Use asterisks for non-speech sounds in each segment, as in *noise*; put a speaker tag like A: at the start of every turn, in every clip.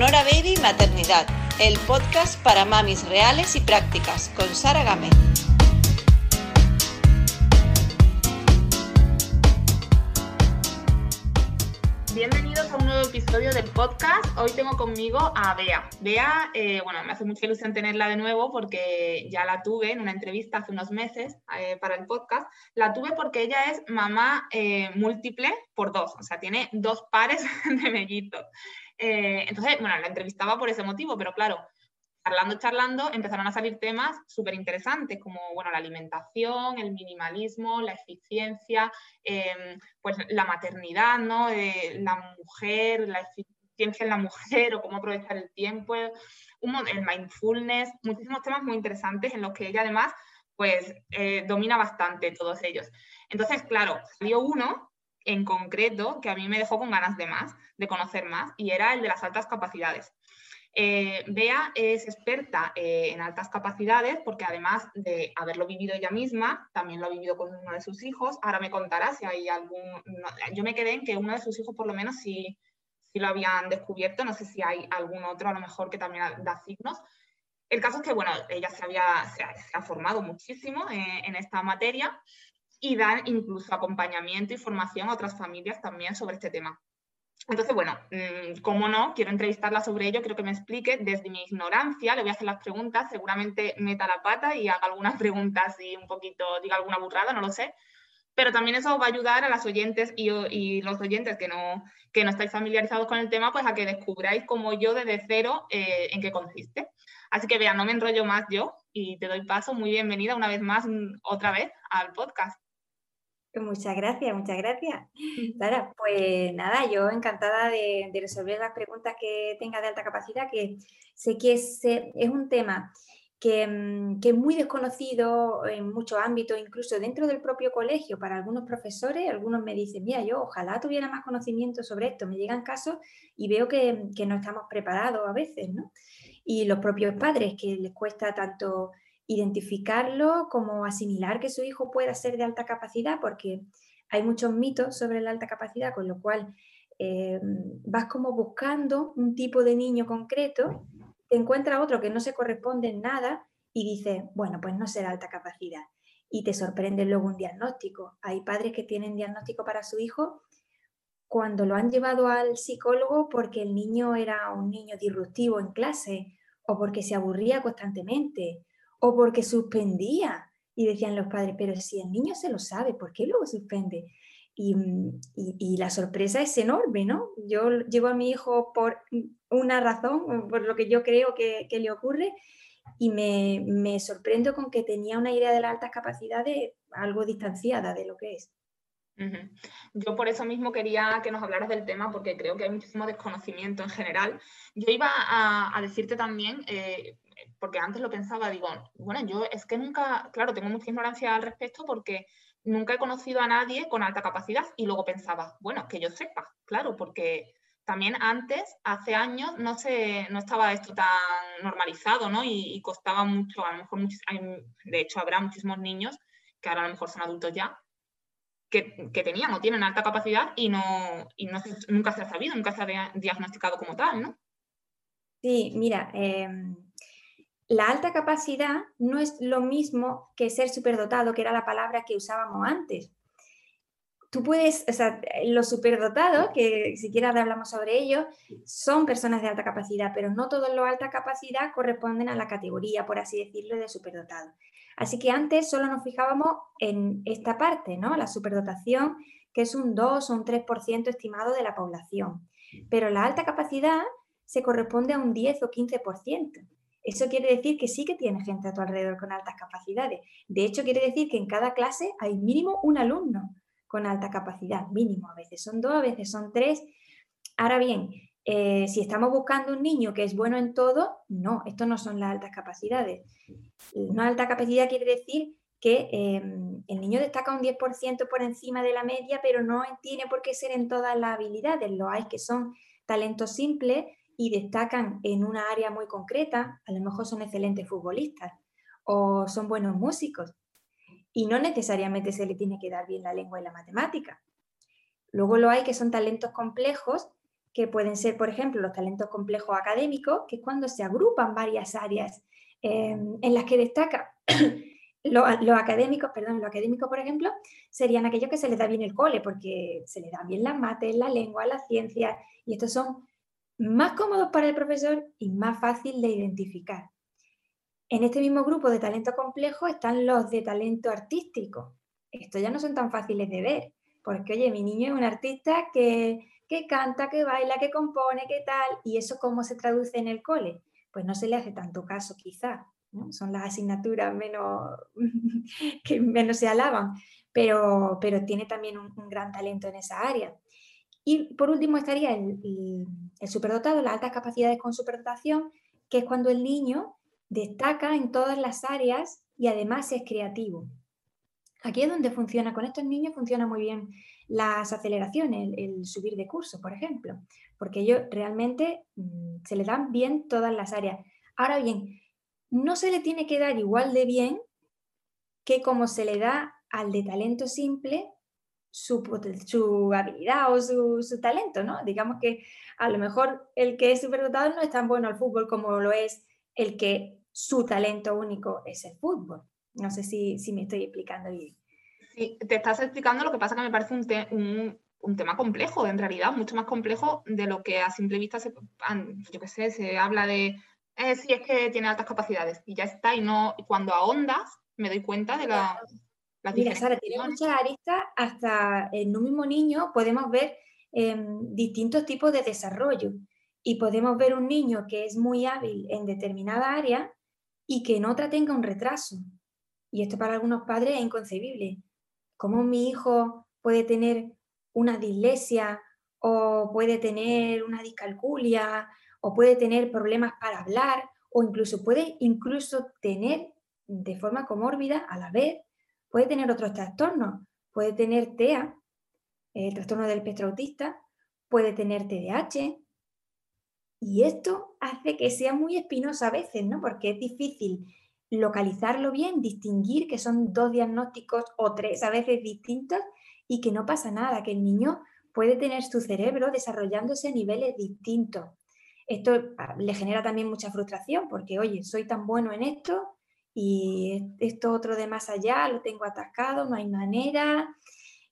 A: Sonora Baby Maternidad, el podcast para mamis reales y prácticas, con Sara Gámez.
B: Bienvenidos a un nuevo episodio del podcast. Hoy tengo conmigo a Bea. Bea, eh, bueno, me hace mucha ilusión tenerla de nuevo porque ya la tuve en una entrevista hace unos meses eh, para el podcast. La tuve porque ella es mamá eh, múltiple por dos, o sea, tiene dos pares *laughs* de mellizos. entonces, bueno, la entrevistaba por ese motivo, pero claro, charlando, charlando, empezaron a salir temas súper interesantes como bueno, la alimentación, el minimalismo, la eficiencia, em, pues la maternidad, ¿no? la mujer, la eficiencia en la mujer o cómo aprovechar el tiempo, el mindfulness, muchísimos temas muy interesantes en los que ella además pues eh, domina bastante todos ellos. Entonces, claro, salió uno en concreto que a mí me dejó con ganas de más, de conocer más, y era el de las altas capacidades. Eh, Bea es experta eh, en altas capacidades porque además de haberlo vivido ella misma, también lo ha vivido con uno de sus hijos. Ahora me contará si hay algún... yo me quedé en que uno de sus hijos por lo menos sí, lo habían descubierto, no sé si hay algún otro a lo mejor que también da signos. El caso es que, bueno, ella se, había, se, ha, formado muchísimo eh, en esta materia y da incluso acompañamiento y formación a otras familias también sobre este tema. Entonces, bueno, mm, como no, quiero entrevistarla sobre ello, quiero que me explique desde mi ignorancia, le voy a hacer las preguntas, seguramente meta la pata y haga algunas *laughs* preguntas y un poquito, diga alguna burrada, no lo sé, pero también eso va a ayudar a las oyentes y, los oyentes que no, que no estáis familiarizados con el tema, pues a que descubráis como yo desde cero eh, en qué consiste. Así que vean, no me enrollo más yo y te doy paso, muy bienvenida una vez más, mm, otra vez al podcast.
C: Muchas gracias, muchas gracias. *laughs* Sara, pues nada, yo encantada de, resolver las preguntas que tenga de alta capacidad, que sé que es, es un tema mm, que, es muy desconocido en muchos ámbitos, incluso dentro del propio colegio, para algunos profesores, algunos me dicen, mira, yo ojalá tuviera más conocimiento sobre esto, me llegan casos y veo que, que no estamos preparados a veces, ¿no? Y los propios padres, que les cuesta tanto identificarlo, como asimilar que su hijo pueda ser de alta capacidad, porque hay muchos mitos sobre la alta capacidad, con lo cual eh, vas como buscando un tipo de niño concreto, te encuentra otro que no se corresponde en nada y dices, bueno, pues no será alta capacidad. Y te sorprende luego un diagnóstico. Hay padres que tienen diagnóstico para su hijo cuando lo han llevado al psicólogo porque el niño era un niño disruptivo en clase o porque se aburría constantemente o porque suspendía. Y decían los padres, pero si el niño se lo sabe, ¿por qué luego suspende? Y, y, la sorpresa es enorme, ¿no? Yo llevo a mi hijo por una razón, por lo que yo creo que, que le ocurre, y me, me, sorprendo con que tenía una idea de las altas capacidades algo distanciada de lo que es.
B: Yo por eso mismo quería que nos hablaras del tema, porque creo que hay muchísimo desconocimiento en general. Yo iba a, decirte también, eh, porque antes lo pensaba, digo, bueno, yo es que nunca, claro, tengo mucha ignorancia al respecto porque nunca he conocido a nadie con alta capacidad y luego pensaba, bueno, que yo sepa, claro, porque también antes, hace años, no, se, no estaba esto tan normalizado, ¿no? Y, costaba mucho, a lo mejor, de hecho, habrá muchísimos niños que ahora a lo mejor son adultos ya, que, tenían o tienen alta capacidad y, no, y no nunca se ha sabido, nunca se ha diagnosticado como tal, ¿no?
C: Sí, mira, eh, la alta capacidad no es lo mismo que ser superdotado, que era la palabra que usábamos antes. Tú puedes, o sea, los superdotados, que siquiera hablamos sobre ellos, son personas de alta capacidad, pero no todos los alta capacidad corresponden a la categoría, por así decirlo, de superdotado. Así que antes solo nos fijábamos en esta parte, ¿no? La superdotación, que es un 2 o un 3% estimado de la población. Pero la alta capacidad se corresponde a un 10 o 15%. Eso quiere decir que sí que tiene gente a tu alrededor con altas capacidades. De hecho, quiere decir que en cada clase hay mínimo un alumno con alta capacidad, mínimo. A veces son dos, a veces son tres. Ahora bien, eh, si estamos buscando un niño que es bueno en todo, no, esto no son las altas capacidades. Una alta capacidad quiere decir que em, el niño destaca un 10% por encima de la media, pero no tiene por qué ser en todas las habilidades. Lo hay que son talentos simples y destacan en una área muy concreta, a lo mejor son excelentes futbolistas o son buenos músicos. Y no necesariamente se le tiene que dar bien la lengua y la matemática. Luego lo hay que son talentos complejos que pueden ser, por ejemplo, los talentos complejos académicos, que es cuando se agrupan varias áreas em, en las que destaca *clears throat* los, académicos, perdón, los académicos, por ejemplo, serían aquellos que se les da bien el cole, porque se les da bien las mates, la lengua, la ciencia, y estos son más cómodos para el profesor y más fácil de identificar. En este mismo grupo de talento complejo están los de talento artístico. Estos ya no son tan fáciles de ver, porque oye, mi niño es un artista que, que canta, que baila, que compone, que tal, y eso cómo se traduce en el cole. Pues no se le hace tanto caso quizá, son las asignaturas menos *laughs* que menos se alaban, pero, pero tiene también un, gran talento en esa área. Y por último estaría el, el, superdotado, las altas capacidades con superdotación, que es cuando el niño destaca en todas las áreas y además es creativo. Aquí es donde funciona, con estos niños funciona muy bien las aceleraciones, el, subir de curso, por ejemplo, porque ellos realmente mm, se les dan bien todas las áreas. Ahora bien, no se le tiene que dar igual de bien que como se le da al de talento simple su, su habilidad o su, talento, ¿no? Digamos que a lo mejor el que es superdotado no es tan bueno al fútbol como lo es el que su talento único es el fútbol. No sé si, me estoy explicando bien.
B: Sí, te estás explicando lo que pasa que me parece un, un, tema complejo, en realidad, mucho más complejo de lo que a simple vista se, yo qué sé, se habla de eh, sí es que tiene altas capacidades y ya está, y no, cuando ahondas me doy cuenta de la,
C: las Mira, Sara, tiene muchas aristas, hasta en un mismo niño podemos ver em, distintos tipos de desarrollo y podemos ver un niño que es muy hábil en determinada área y que en otra tenga un retraso. Y esto para algunos padres es inconcebible. ¿Cómo mi hijo puede tener una dislexia o puede tener una discalculia o puede tener problemas para hablar o incluso puede incluso tener de forma comórbida a la vez, puede tener otros trastornos, puede tener TEA, el trastorno del espectro autista, puede tener TDAH, y esto hace que sea muy espinoso a veces, ¿no? Porque es difícil localizarlo bien, distinguir que son dos diagnósticos o tres a veces distintos y que no pasa nada, que el niño puede tener su cerebro desarrollándose a niveles distintos. Esto ah, le genera también mucha frustración porque, oye, soy tan bueno en esto y esto otro de más allá lo tengo atascado, no hay manera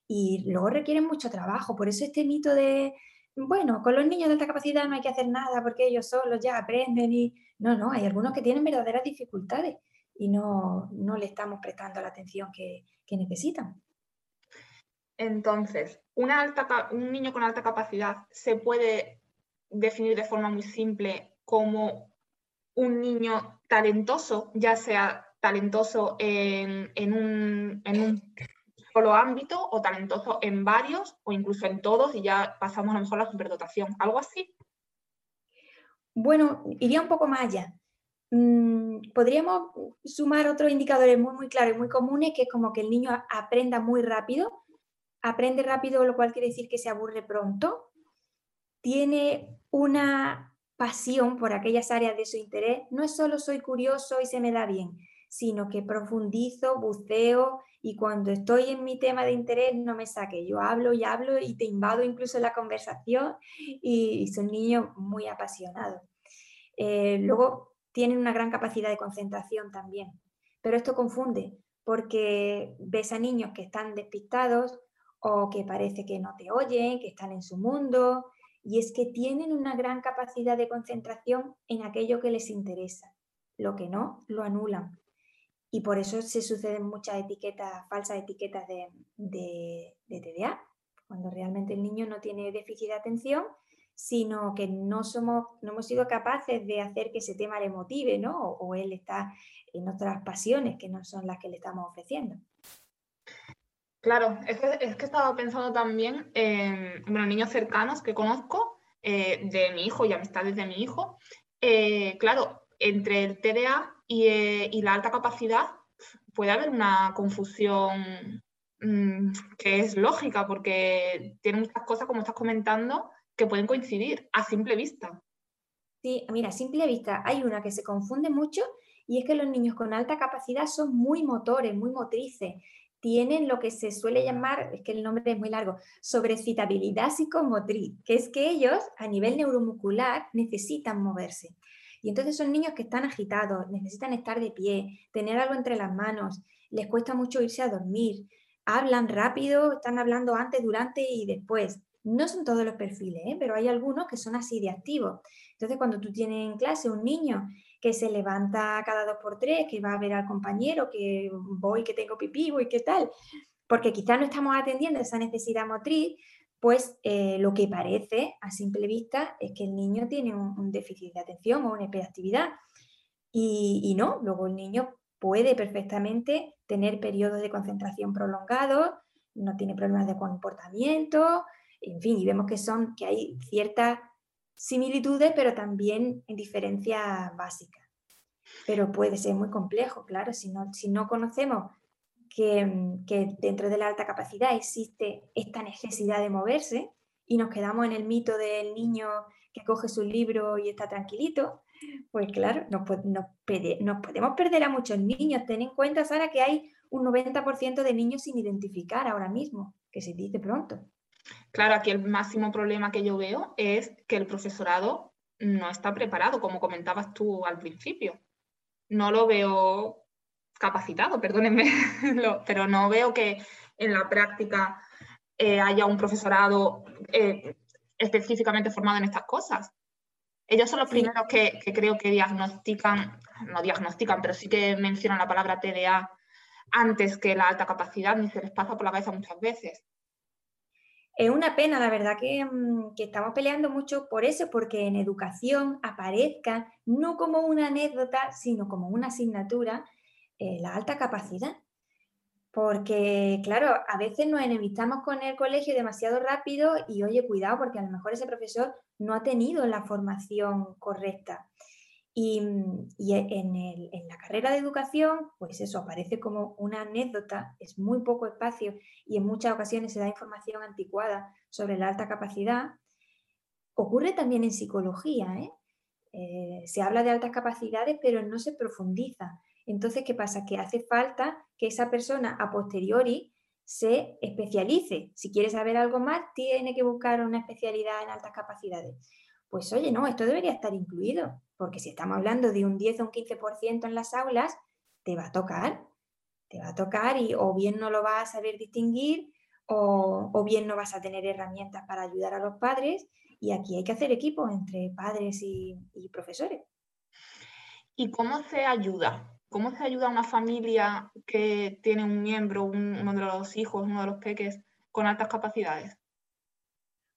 C: y luego requieren mucho trabajo. Por eso este mito de, bueno, con los niños de alta capacidad no hay que hacer nada porque ellos solos ya aprenden y... No, no, hay algunos que tienen verdaderas dificultades y no, le estamos prestando la atención que, necesitan.
B: Entonces, una alta, un niño con alta capacidad se puede definir de forma muy simple como un niño talentoso, ya sea talentoso en, un, solo ámbito o talentoso en varios o incluso en todos y ya pasamos a lo mejor a la superdotación. ¿Algo así?
C: Bueno, iría un poco más allá. Mm, podríamos sumar otros indicadores muy, muy claros y muy comunes, que es como que el niño aprenda muy rápido, aprende rápido, lo cual quiere decir que se aburre pronto, tiene una pasión por aquellas áreas de su interés, no es solo soy curioso y se me da bien, sino que profundizo, buceo y cuando estoy en mi tema de interés no me saque. Yo hablo y hablo y te invado incluso la conversación y, son niños muy apasionados. Eh, luego tienen una gran capacidad de concentración también, pero esto confunde porque ves a niños que están despistados o que parece que no te oyen, que están en su mundo, y es que tienen una gran capacidad de concentración en aquello que les interesa. Lo que no, lo anulan. Y por eso se suceden muchas etiquetas, falsas etiquetas de, de, TDA, cuando realmente el niño no tiene déficit de atención, sino que no, somos, no hemos sido capaces de hacer que ese tema le motive, ¿no? O, él está en otras pasiones que no son las que le estamos ofreciendo.
B: Claro, es que, estaba pensando también en niños cercanos que conozco, eh, de mi hijo y amistades de mi hijo. Eh, claro, entre el TDA eh, y, la alta capacidad puede haber una confusión mm, que es lógica porque tiene muchas cosas, como estás comentando, que pueden coincidir a simple vista.
C: Sí, mira, a simple vista hay una que se confunde mucho y es que los niños con alta capacidad son muy motores, muy motrices tienen lo que se suele llamar, es que el nombre es muy largo, sobrecitabilidad psicomotriz, que es que ellos a nivel neuromuscular necesitan moverse. Y entonces son niños que están agitados, necesitan estar de pie, tener algo entre las manos, les cuesta mucho irse a dormir, hablan rápido, están hablando antes, durante y después. No son todos los perfiles, ¿eh? pero hay algunos que son así de activos. Entonces, cuando tú tienes en clase un niño que se levanta cada dos por tres, que va a ver al compañero, que voy, que tengo pipí, voy, ¿qué tal? Porque quizás no estamos atendiendo esa necesidad motriz, pues eh, lo que parece a simple vista es que el niño tiene un, déficit de atención o una hiperactividad. Y, y, no, luego el niño puede perfectamente tener periodos de concentración prolongados, no tiene problemas de comportamiento, en fin, y vemos que son que hay ciertas similitudes, pero también en diferencias básicas. Pero puede ser muy complejo, claro, si no, si no conocemos que, que, dentro de la alta capacidad existe esta necesidad de moverse y nos quedamos en el mito del niño que coge su libro y está tranquilito, pues claro, nos, nos, podemos perder a muchos niños. Ten en cuenta, Sara, que hay un 90% de niños sin identificar ahora mismo, que se dice pronto.
B: Claro, aquí el máximo problema que yo veo es que el profesorado no está preparado, como comentabas tú al principio. No lo veo capacitado, perdónenme, *laughs* pero no veo que en la práctica eh, haya un profesorado eh, específicamente formado en estas cosas. Ellos son los primeros que, que, creo que diagnostican, no diagnostican, pero sí que mencionan la palabra TDA antes que la alta capacidad, ni se les pasa por la cabeza muchas veces.
C: Es una pena, la verdad, mm, que, estamos peleando mucho por eso, porque en educación aparezca no como una anécdota, sino como una asignatura eh, la alta capacidad. Porque, claro, a veces nos enemistamos con el colegio demasiado rápido y, oye, cuidado, porque a lo mejor ese profesor no ha tenido la formación correcta. Y, mm, e, en, la carrera de educación, pues eso aparece como una anécdota, es muy poco espacio y en muchas ocasiones se da información anticuada sobre la alta capacidad. Ocurre también en psicología, ¿eh? Eh, se habla de altas capacidades, pero no se profundiza. Entonces, ¿qué pasa? Que hace falta que esa persona a posteriori se especialice. Si quiere saber algo más, tiene que buscar una especialidad en altas capacidades. Pues oye, no, esto debería estar incluido, porque si estamos hablando de un 10 o un 15% en las aulas, te va a tocar, te va a tocar y o bien no lo vas a saber distinguir o, bien no vas a tener herramientas para ayudar a los padres y aquí hay que hacer equipo entre padres y, profesores.
B: ¿Y cómo se ayuda? ¿Cómo se ayuda a una familia que tiene un miembro, uno de los hijos, uno de los peques con altas capacidades?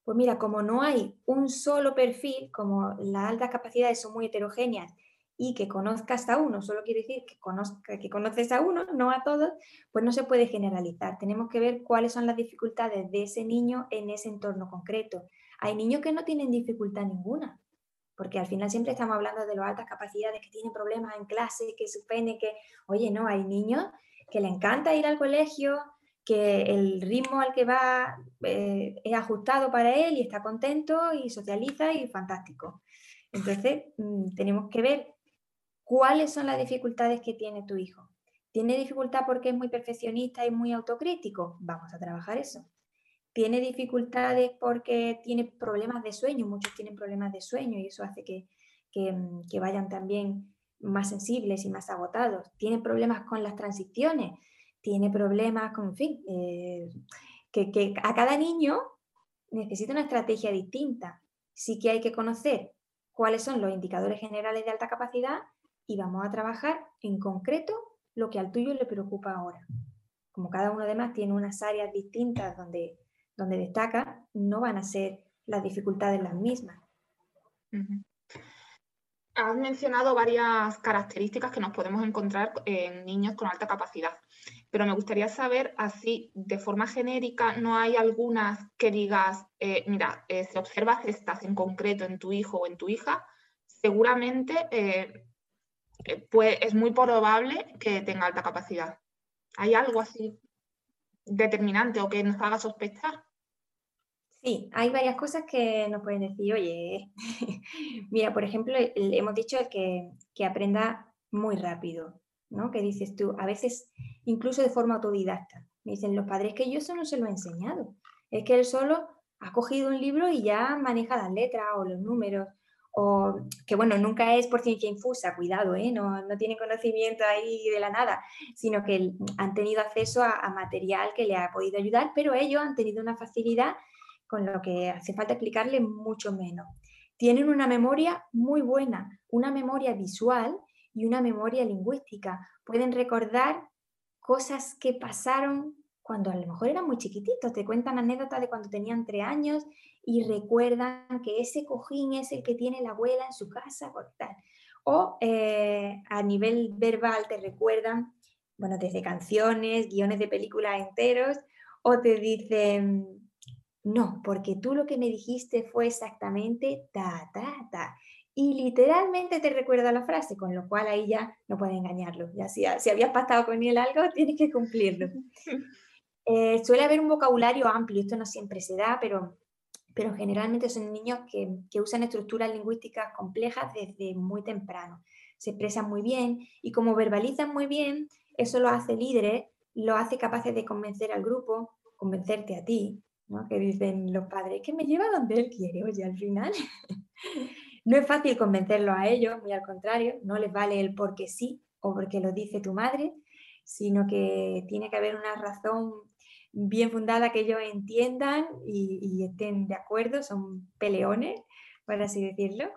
C: Pues mira, como no hay un solo perfil, como las altas capacidades son muy heterogéneas y que conozcas a uno, solo quiere decir que, conozca, que conoces a uno, no a todos, pues no se puede generalizar. Tenemos que ver cuáles son las dificultades de ese niño en ese entorno concreto. Hay niños que no tienen dificultad ninguna, porque al final siempre estamos hablando de las altas capacidades, que tienen problemas en clase, que suspenden, que, oye, no, hay niños que le encanta ir al colegio, que el ritmo al que va eh, es ajustado para él y está contento y socializa y fantástico. Entonces, mm, tenemos que ver cuáles son las dificultades que tiene tu hijo. ¿Tiene dificultad porque es muy perfeccionista y muy autocrítico? Vamos a trabajar eso. ¿Tiene dificultades porque tiene problemas de sueño? Muchos tienen problemas de sueño y eso hace que, que, mm, que vayan también más sensibles y más agotados. ¿Tiene problemas con las transiciones? Tiene problemas, con, en fin, eh, que, a cada niño necesita una estrategia distinta. Sí que hay que conocer cuáles son los indicadores generales de alta capacidad y vamos a trabajar en concreto lo que al tuyo le preocupa ahora. Como cada uno además tiene unas áreas distintas donde, donde destaca, no van a ser las dificultades las mismas.
B: Has mencionado varias características que nos podemos encontrar en niños con alta capacidad pero me gustaría saber, así, de forma genérica, ¿no hay algunas que digas, eh, mira, eh, si observas estas en concreto en tu hijo o en tu hija, seguramente pues, es muy probable que tenga alta capacidad? ¿Hay algo así determinante o que nos haga sospechar?
C: Sí, hay varias cosas que nos pueden decir, oye, *laughs* mira, por ejemplo, hemos dicho que, que aprenda muy rápido, ¿no? Que dices tú, a veces incluso de forma autodidacta. Me dicen los padres que yo eso no se lo he enseñado. Es que él solo ha cogido un libro y ya maneja las letras o los números. O que bueno, nunca es por ciencia infusa, cuidado, ¿eh? no, no tiene conocimiento ahí de la nada, sino que han tenido acceso a, a material que le ha podido ayudar, pero ellos han tenido una facilidad con lo que hace falta explicarle mucho menos. Tienen una memoria muy buena, una memoria visual y una memoria lingüística. Pueden recordar cosas que pasaron cuando a lo mejor eran muy chiquititos, te cuentan anécdotas de cuando tenían tres años y recuerdan que ese cojín es el que tiene la abuela en su casa, por tal. O eh, a nivel verbal te recuerdan, bueno, desde canciones, guiones de películas enteros, o te dicen, no, porque tú lo que me dijiste fue exactamente ta, ta, ta y literalmente te recuerda la frase, con lo cual ahí ya no puede engañarlo. Ya si, si habías pactado con él algo, *laughs* tienes que cumplirlo. *laughs* Eh, suele haber un vocabulario amplio, esto no siempre se da, pero, pero generalmente son niños que, que usan estructuras lingüísticas complejas desde muy temprano. Se expresan muy bien y como verbalizan muy bien, eso lo hace líderes, lo hace capaces de convencer al grupo, convencerte a ti, ¿no? que dicen los padres, que me lleva donde él quiere, oye, al final. *laughs* No es fácil convencerlo a ellos, muy al contrario, no les vale el porque sí o porque lo dice tu madre, sino que tiene que haber una razón bien fundada que ellos entiendan y, estén de acuerdo, son peleones, por así decirlo.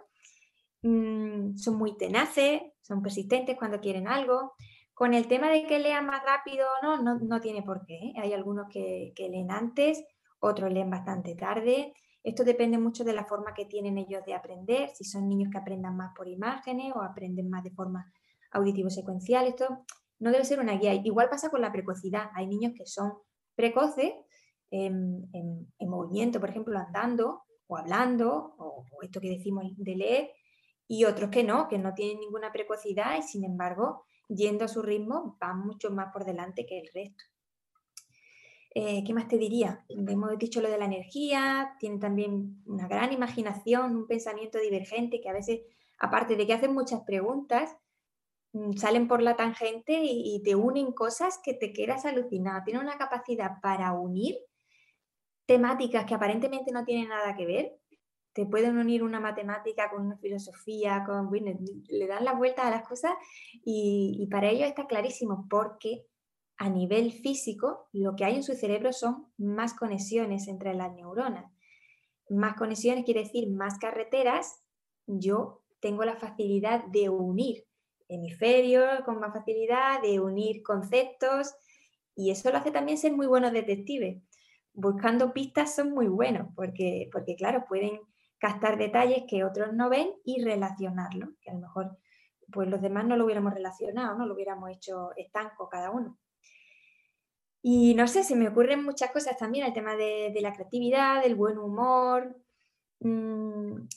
C: Mm, son muy tenaces, son persistentes cuando quieren algo. Con el tema de que lean más rápido no, no, no tiene por qué. ¿eh? Hay algunos que, que leen antes, otros leen bastante tarde. Esto depende mucho de la forma que tienen ellos de aprender, si son niños que aprendan más por imágenes o aprenden más de forma auditivo-secuencial. Esto no debe ser una guía. Igual pasa con la precocidad. Hay niños que son precoces en, movimiento, por ejemplo, andando o hablando, o, o, esto que decimos de leer, y otros que no, que no tienen ninguna precocidad y sin embargo, yendo a su ritmo, van mucho más por delante que el resto. Eh, ¿Qué más te diría? Hemos dicho lo de la energía, tienen también una gran imaginación, un pensamiento divergente que a veces, aparte de que hacen muchas preguntas, mm, salen por la tangente y, te unen cosas que te quedas alucinado. Tienen una capacidad para unir temáticas que aparentemente no tienen nada que ver. Te pueden unir una matemática con una filosofía, con, le dan la vuelta a las cosas y, y para ellos está clarísimo porque a nivel físico, lo que hay en su cerebro son más conexiones entre las neuronas. Más conexiones quiere decir más carreteras. Yo tengo la facilidad de unir hemisferios con más facilidad, de unir conceptos y eso lo hace también ser muy buenos detectives. Buscando pistas son muy buenos porque, porque claro, pueden captar detalles que otros no ven y relacionarlos, que a lo mejor pues los demás no lo hubiéramos relacionado, no lo hubiéramos hecho estanco cada uno. Y no sé, se me ocurren muchas cosas también, el tema de, la creatividad, del buen humor. Mm,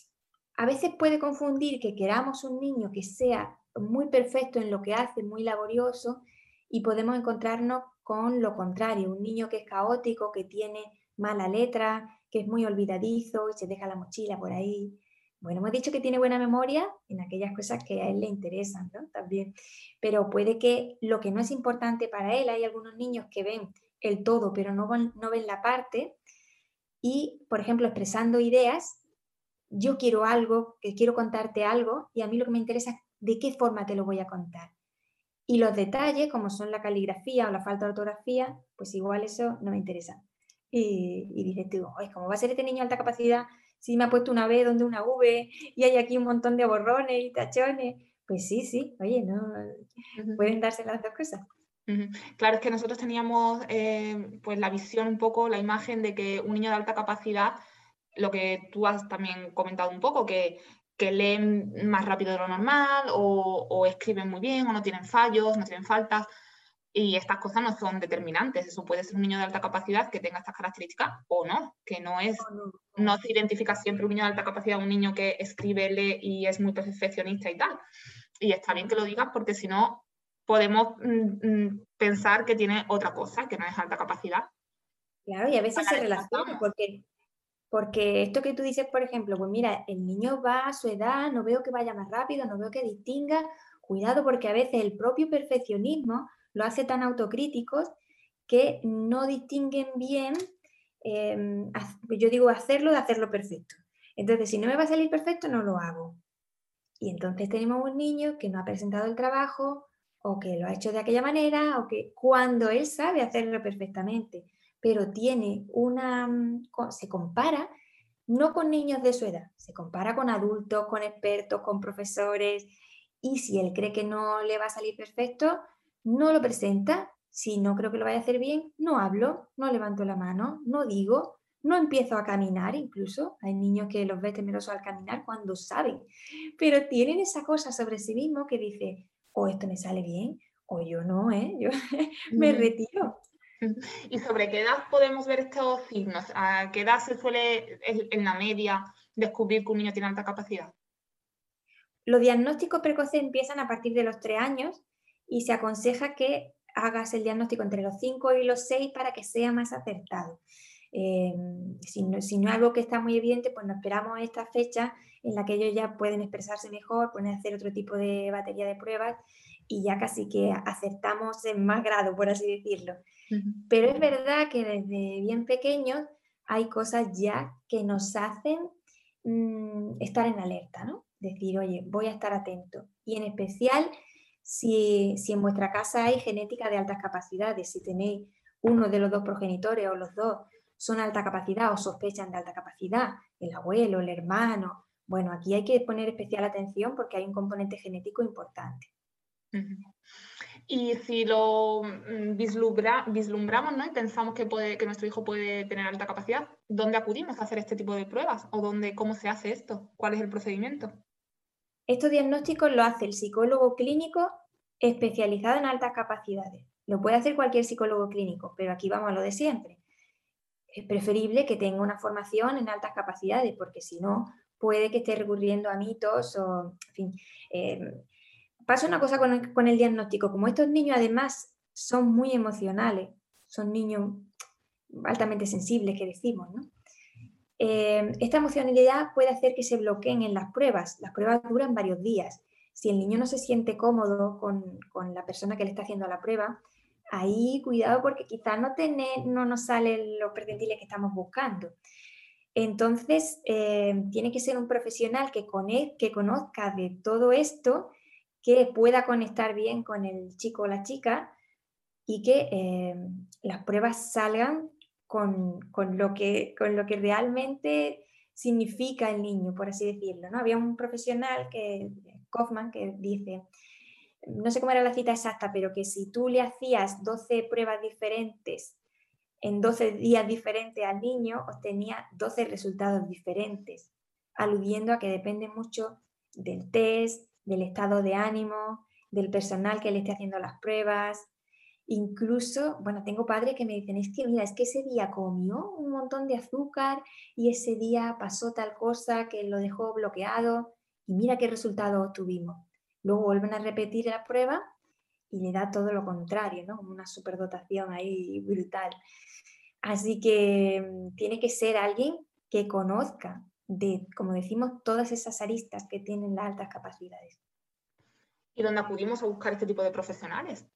C: a veces puede confundir que queramos un niño que sea muy perfecto en lo que hace, muy laborioso, y podemos encontrarnos con lo contrario, un niño que es caótico, que tiene mala letra, que es muy olvidadizo y se deja la mochila por ahí, bueno, hemos dicho que tiene buena memoria en aquellas cosas que a él le interesan, ¿no? También. Pero puede que lo que no es importante para él, hay algunos niños que ven el todo, pero no, no ven la parte. Y, por ejemplo, expresando ideas, yo quiero algo, que quiero contarte algo, y a mí lo que me interesa es de qué forma te lo voy a contar. Y los detalles, como son la caligrafía o la falta de ortografía, pues igual eso no me interesa. Y, y dices tú, ¿cómo va a ser este niño de alta capacidad si me ha puesto una B donde una V y hay aquí un montón de borrones y tachones. Pues sí, sí, oye, no pueden darse las dos cosas.
B: Claro, es que nosotros teníamos eh, pues la visión un poco, la imagen de que un niño de alta capacidad, lo que tú has también comentado un poco, que, que leen más rápido de lo normal o, o escriben muy bien o no tienen fallos, no tienen faltas. Y estas cosas no son determinantes. Eso puede ser un niño de alta capacidad que tenga estas características o no, que no es, no se identifica siempre un niño de alta capacidad, un niño que escribe, lee y es muy perfeccionista y tal. Y está bien que lo digas porque si no podemos mm, mm, pensar que tiene otra cosa, que no es alta capacidad.
C: Claro, y a veces se relaciona porque, porque esto que tú dices, por ejemplo, pues mira, el niño va a su edad, no veo que vaya más rápido, no veo que distinga, cuidado porque a veces el propio perfeccionismo lo hace tan autocríticos que no distinguen bien, em, yo digo hacerlo de hacerlo perfecto. Entonces, si no me va a salir perfecto, no lo hago. Y entonces tenemos un niño que no ha presentado el trabajo o que lo ha hecho de aquella manera o que cuando él sabe hacerlo perfectamente, pero tiene una, mm, se compara no con niños de su edad, se compara con adultos, con expertos, con profesores y si él cree que no le va a salir perfecto, no lo presenta. Si no creo que lo vaya a hacer bien, no hablo, no levanto la mano, no digo, no empiezo a caminar incluso. Hay niños que los ves temerosos al caminar cuando saben, pero tienen esa cosa sobre sí mismo que dice, o esto me sale bien, o yo no, ¿eh? yo *laughs* me retiro.
B: ¿Y sobre qué edad podemos ver estos signos? ¿A qué edad se suele en la media descubrir que un niño tiene alta capacidad?
C: Los diagnósticos precoces empiezan a partir de los tres años y se aconseja que hagas el diagnóstico entre los 5 y los 6 para que sea más acertado. Eh, si, no, es algo que está muy evidente, pues nos esperamos esta fecha en la que ellos ya pueden expresarse mejor, pueden hacer otro tipo de batería de pruebas y ya casi que aceptamos en más grado, por así decirlo. Pero es verdad que desde bien pequeños hay cosas ya que nos hacen mm, estar en alerta, ¿no? Decir, oye, voy a estar atento. Y en especial si, en vuestra casa hay genética de altas capacidades, si tenéis uno de los dos progenitores o los dos son alta capacidad o sospechan de alta capacidad, el abuelo, el hermano. Bueno, aquí hay que poner especial atención porque hay un componente genético importante.
B: Y si lo mm, vislumbramos ¿no? y pensamos que, puede, que nuestro hijo puede tener alta capacidad, ¿dónde acudimos a hacer este tipo de pruebas? ¿O dónde, cómo se hace esto? ¿Cuál es el procedimiento?
C: Estos diagnósticos lo hace el psicólogo clínico especializado en altas capacidades. Lo puede hacer cualquier psicólogo clínico, pero aquí vamos a lo de siempre. Es preferible que tenga una formación en altas capacidades, porque si no, puede que esté recurriendo a mitos o, en fin. Em, pasa una cosa con el, diagnóstico, como estos niños además son muy emocionales, son niños altamente sensibles, que decimos, ¿no? Eh, esta emocionalidad puede hacer que se bloqueen en las pruebas. Las pruebas duran varios días. Si el niño no se siente cómodo con, la persona que le está haciendo la prueba, ahí cuidado porque quizás no, no nos salen los percentiles que estamos buscando. Entonces, eh, tiene que ser un profesional que, que conozca de todo esto, que pueda conectar bien con el chico o la chica y que eh, las pruebas salgan con, lo que, con lo que realmente significa el niño, por así decirlo. ¿no? Había un profesional, que, Kaufman, que dice, no sé cómo era la cita exacta, pero que si tú le hacías 12 pruebas diferentes en 12 días diferentes al niño, obtenía 12 resultados diferentes, aludiendo a que depende mucho del test, del estado de ánimo, del personal que le esté haciendo las pruebas, Incluso, bueno, tengo padres que me dicen, es que mira, es que ese día comió un montón de azúcar y ese día pasó tal cosa que lo dejó bloqueado y mira qué resultado tuvimos. Luego vuelven a repetir la prueba y le da todo lo contrario, ¿no? Una superdotación ahí brutal. Así que mm, tiene que ser alguien que conozca de, como decimos, todas esas aristas que tienen las altas capacidades.
B: ¿Y dónde acudimos a buscar este tipo de profesionales?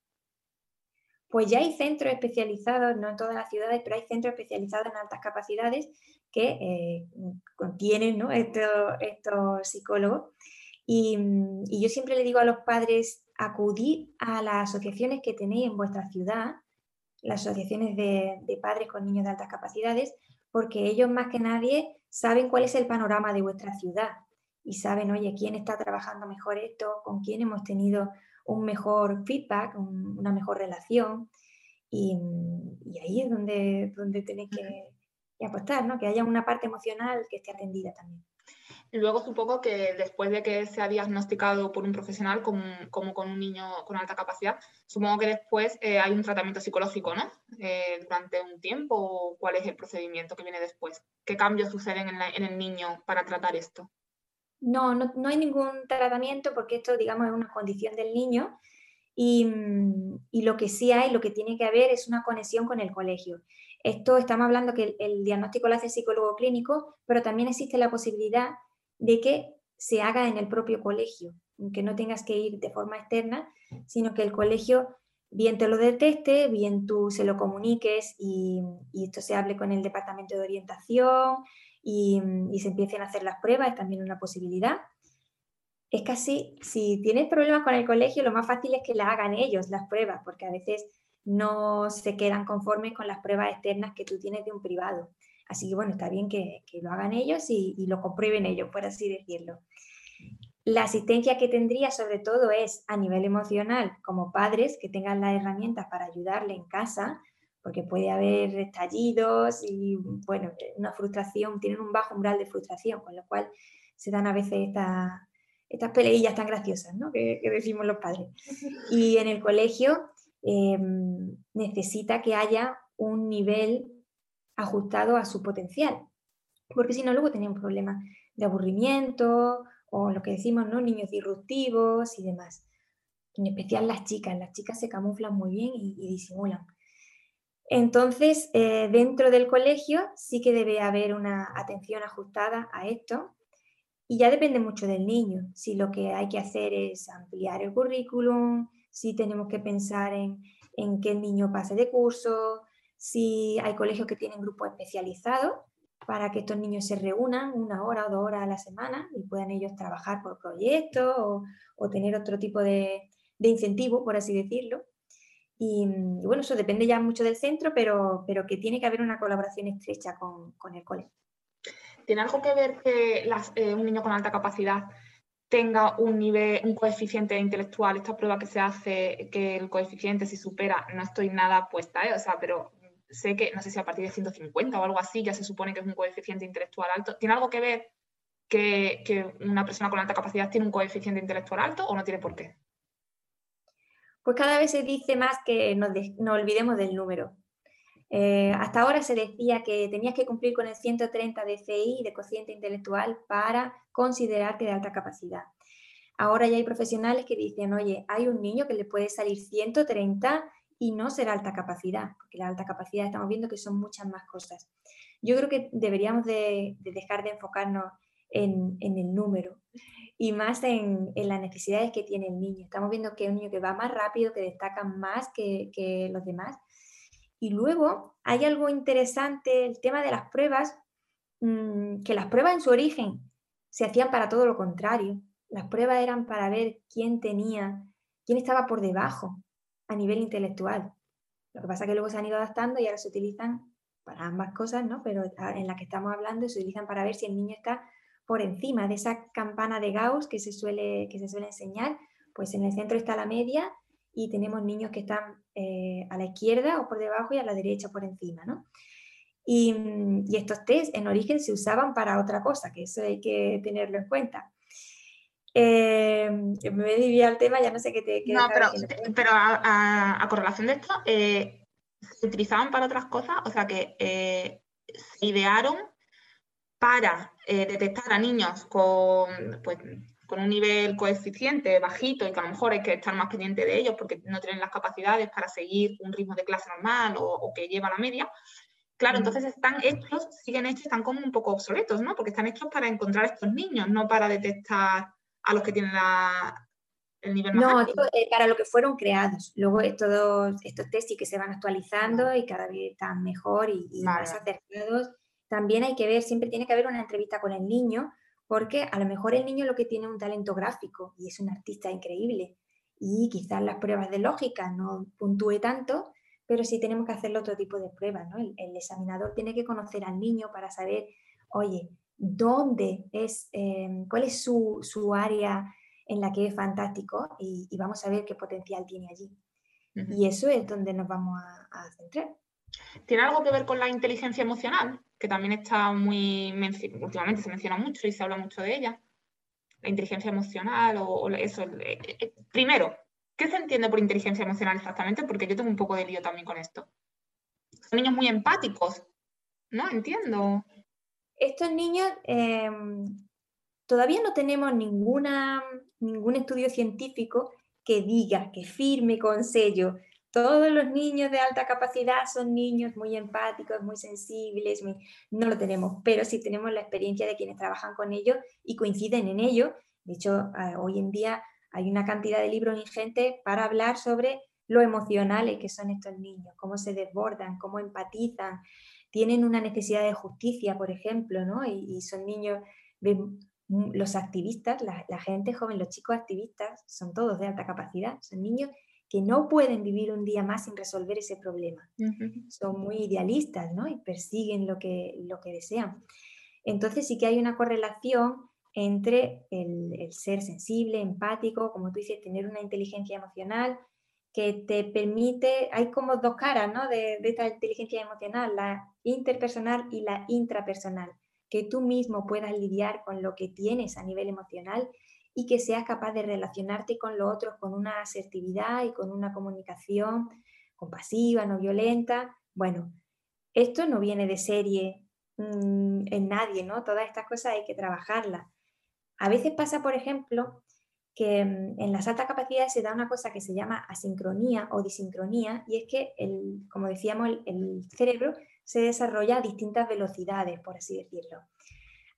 C: Pues ya hay centros especializados, no en todas las ciudades, pero hay centros especializados en altas capacidades que eh, contienen estos, psicólogos. Y, yo siempre le digo a los padres, acudir a las asociaciones que tenéis en vuestra ciudad, las asociaciones de, de padres con niños de altas capacidades, porque ellos más que nadie saben cuál es el panorama de vuestra ciudad y saben, oye, quién está trabajando mejor esto, con quién hemos tenido un mejor feedback, una mejor relación. Y, ahí es donde, donde tenéis que, apostar, ¿no? que haya una parte emocional que esté atendida también.
B: Luego supongo que después de que sea diagnosticado por un profesional como, como con un niño con alta capacidad, supongo que después eh, hay un tratamiento psicológico, ¿no? Eh, durante un tiempo, ¿cuál es el procedimiento que viene después? ¿Qué cambios suceden en, en el niño para tratar esto?
C: No, no, hay ningún tratamiento porque esto, digamos, es una condición del niño y, lo que sí hay, lo que tiene que haber es una conexión con el colegio. Esto estamos hablando que el, diagnóstico lo hace el psicólogo clínico, pero también existe la posibilidad de que se haga en el propio colegio, que no tengas que ir de forma externa, sino que el colegio bien te lo detecte, bien tú se lo comuniques y, esto se hable con el departamento de orientación y, y, se empiecen a hacer las pruebas, es también una posibilidad. Es casi, si tienes problemas con el colegio, lo más fácil es que las hagan ellos, las pruebas, porque a veces no se quedan conformes con las pruebas externas que tú tienes de un privado. Así que bueno, está bien que, lo hagan ellos y, y, lo comprueben ellos, por así decirlo. La asistencia que tendría sobre todo es a nivel emocional, como padres que tengan las herramientas para ayudarle en casa, porque puede haber estallidos y, bueno, una frustración, tienen un bajo umbral de frustración, con lo cual se dan a veces estas peleillas tan graciosas ¿no? que, decimos los padres. Y en el colegio em, necesita que haya un nivel ajustado a su potencial, porque si no luego tenía un problema de aburrimiento o lo que decimos, ¿no? Niños disruptivos y demás. En especial las chicas, las chicas se camuflan muy bien y, disimulan. Entonces, eh, dentro del colegio sí que debe haber una atención ajustada a esto y ya depende mucho del niño. Si lo que hay que hacer es ampliar el currículum, si tenemos que pensar en, en que el niño pase de curso, si hay colegios que tienen grupos especializados, para que estos niños se reúnan una hora o dos horas a la semana y puedan ellos trabajar por proyectos o, tener otro tipo de, incentivo, por así decirlo. Y, bueno, eso depende ya mucho del centro, pero, pero que tiene que haber una colaboración estrecha con, el colegio.
B: ¿Tiene algo que ver que eh, un niño con alta capacidad tenga un nivel, un coeficiente intelectual, esta prueba que se hace, que el coeficiente si supera, no estoy nada puesta, ¿eh? o sea, pero sé que, no sé si a partir de 150 o algo así, ya se supone que es un coeficiente intelectual alto. ¿Tiene algo que ver que, una persona con alta capacidad tiene un coeficiente intelectual alto o no tiene por qué?
C: Pues cada vez se dice más que nos, olvidemos del número. Eh, hasta ahora se decía que tenías que cumplir con el 130 de CI, de cociente intelectual, para considerarte de alta capacidad. Ahora ya hay profesionales que dicen, oye, hay un niño que le puede salir 130 y no será alta capacidad, porque la alta capacidad estamos viendo que son muchas más cosas. Yo creo que deberíamos de, dejar de enfocarnos en, el número y más en, las necesidades que tiene el niño. Estamos viendo que es un niño que va más rápido, que destaca más que, los demás. Y luego hay algo interesante, el tema de las pruebas, mm, que las pruebas en su origen se hacían para todo lo contrario. Las pruebas eran para ver quién tenía, quién estaba por debajo a nivel intelectual. Lo que pasa es que luego se han ido adaptando y ahora se utilizan para ambas cosas, ¿no? Pero en la que estamos hablando se utilizan para ver si el niño está por encima de esa campana de Gauss que se suele, que se suele enseñar. Pues en el centro está la media y tenemos niños que están eh, a la izquierda o por debajo y a la derecha por encima, ¿no? Y, y, estos test en origen se usaban para otra cosa, que eso hay que tenerlo en cuenta. Eh, me desvía el tema, ya no sé qué te...
B: no, pero, pero a, correlación de esto, eh, ¿se utilizaban para otras cosas? O sea, que eh, se idearon para eh, detectar a niños con, pues, con un nivel coeficiente bajito y que a lo mejor hay que estar más pendiente de ellos porque no tienen las capacidades para seguir un ritmo de clase normal o, que lleva la media. Claro, entonces están hechos, siguen hechos, están como un poco obsoletos, ¿no? Porque están hechos para encontrar a estos niños, no para detectar a los que tienen el nivel más
C: No, eh, para lo que fueron creados. Luego todos estos test sí que se van actualizando y cada vez están mejor y, más acertados. También hay que ver, siempre tiene que haber una entrevista con el niño, porque a lo mejor el niño lo que tiene es un talento gráfico y es un artista increíble. Y quizás las pruebas de lógica no puntúe tanto, pero sí tenemos que hacerle otro tipo de pruebas. ¿no? El, el examinador tiene que conocer al niño para saber, oye, dónde es, em, cuál es su, área en la que es fantástico y, vamos a ver qué potencial tiene allí. Y eso es donde nos vamos a, centrar.
B: ¿Tiene algo que ver con la inteligencia emocional? Que también está muy, últimamente se menciona mucho y se habla mucho de ella. La inteligencia emocional o, eso. Eh, eh, primero, ¿qué se entiende por inteligencia emocional exactamente? Porque yo tengo un poco de lío también con esto. Son niños muy empáticos, ¿no? Entiendo
C: estos niños em, todavía no tenemos ninguna, ningún estudio científico que diga, que firme con sello, todos los niños de alta capacidad son niños muy empáticos, muy sensibles, no lo tenemos, pero sí tenemos la experiencia de quienes trabajan con ellos y coinciden en ello. De hecho, hoy en día hay una cantidad de libros ingentes para hablar sobre lo emocionales que son estos niños, cómo se desbordan, cómo empatizan, tienen una necesidad de justicia, por ejemplo, ¿no? Y, son niños, los activistas, la, gente joven, los chicos activistas, son todos de alta capacidad, son niños que no pueden vivir un día más sin resolver ese problema. Son muy idealistas, ¿no? Y persiguen lo que, lo que desean. Entonces sí que hay una correlación entre el, ser sensible, empático, como tú dices, tener una inteligencia emocional que te permite, hay como dos caras ¿no? de, de esta inteligencia emocional, la interpersonal y la intrapersonal, que tú mismo puedas lidiar con lo que tienes a nivel emocional y que seas capaz de relacionarte con los otros con una asertividad y con una comunicación compasiva, no violenta. Bueno, esto no viene de serie mm, en nadie, ¿no? Todas estas cosas hay que trabajarlas. A veces pasa, por ejemplo, que mm, en las altas capacidades se da una cosa que se llama asincronía o disincronía, y es que, el, como decíamos, el, cerebro se desarrolla a distintas velocidades, por así decirlo.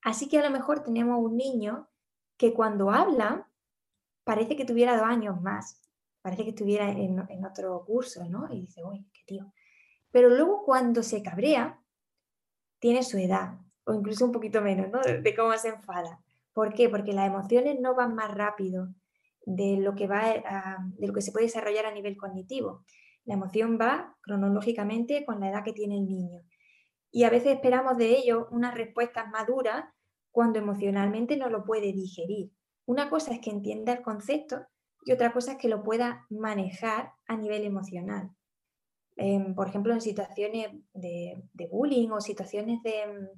C: Así que a lo mejor tenemos un niño que cuando habla parece que tuviera dos años más, parece que estuviera en, otro curso, ¿no? Y dice, uy, qué tío. Pero luego cuando se cabrea, tiene su edad, o incluso un poquito menos, ¿no? De, cómo se enfada. ¿Por qué? Porque las emociones no van más rápido de lo que va de lo que se puede desarrollar a nivel cognitivo. La emoción va cronológicamente con la edad que tiene el niño. Y a veces esperamos de ello unas respuestas maduras cuando emocionalmente no lo puede digerir. Una cosa es que entienda el concepto y otra cosa es que lo pueda manejar a nivel emocional. Em, por ejemplo, en situaciones de, bullying o situaciones de... Em,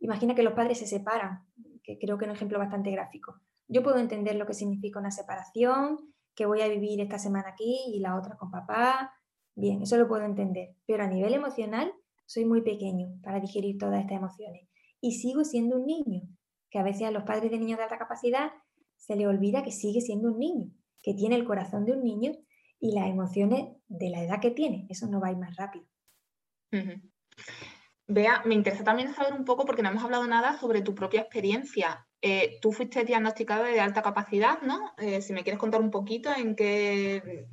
C: imagina que los padres se separan, que creo que es un ejemplo bastante gráfico. Yo puedo entender lo que significa una separación, que voy a vivir esta semana aquí y la otra con papá. Bien, eso lo puedo entender. Pero a nivel emocional soy muy pequeño para digerir todas estas emociones y sigo siendo un niño, que a veces a los padres de niños de alta capacidad se le olvida que sigue siendo un niño, que tiene el corazón de un niño y las emociones de la edad que tiene. Eso no va a ir más rápido.
B: Vea, me interesa también saber un poco, porque no hemos hablado nada sobre tu propia experiencia. Eh, tú fuiste diagnosticado de alta capacidad, ¿no? Eh, si me quieres contar un poquito en qué,